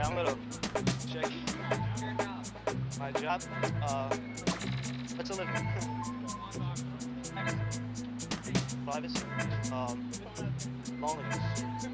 I'm gonna check my job. Uh, what's a living? Privacy. Um, loneliness.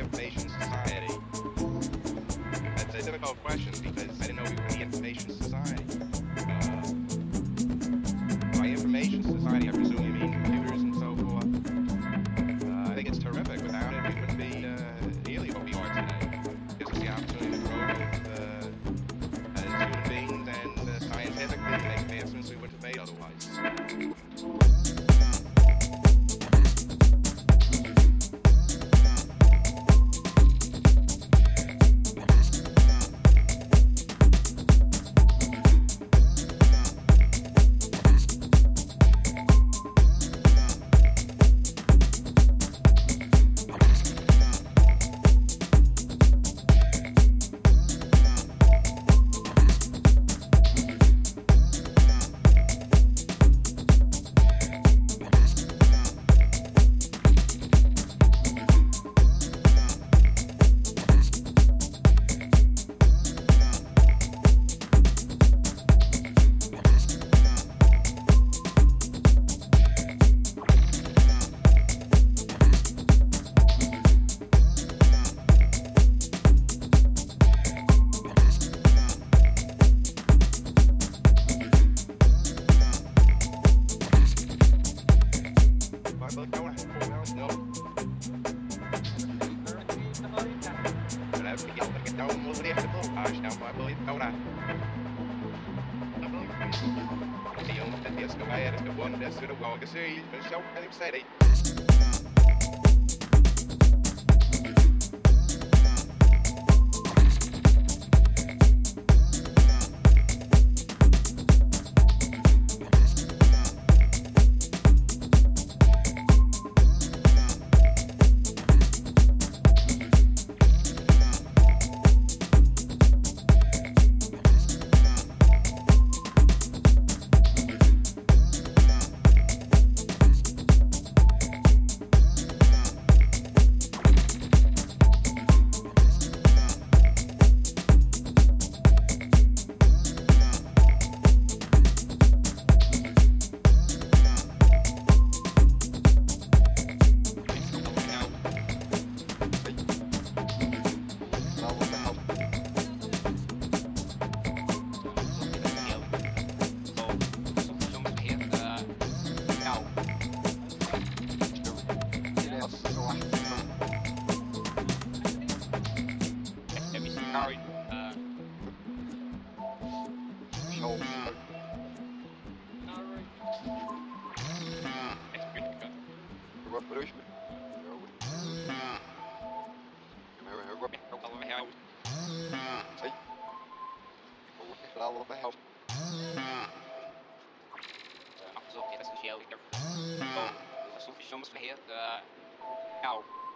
Information Society? That's a difficult question because I didn't know we were in the Information Society. Uh, by Information Society, I wil je nou naar. Die jongen, dat is gewoon, dat is gewoon, dat is gewoon gezien. Dus zo wel bij helpen. Zo, dit is een geel. Oh, soms verheer. Nou.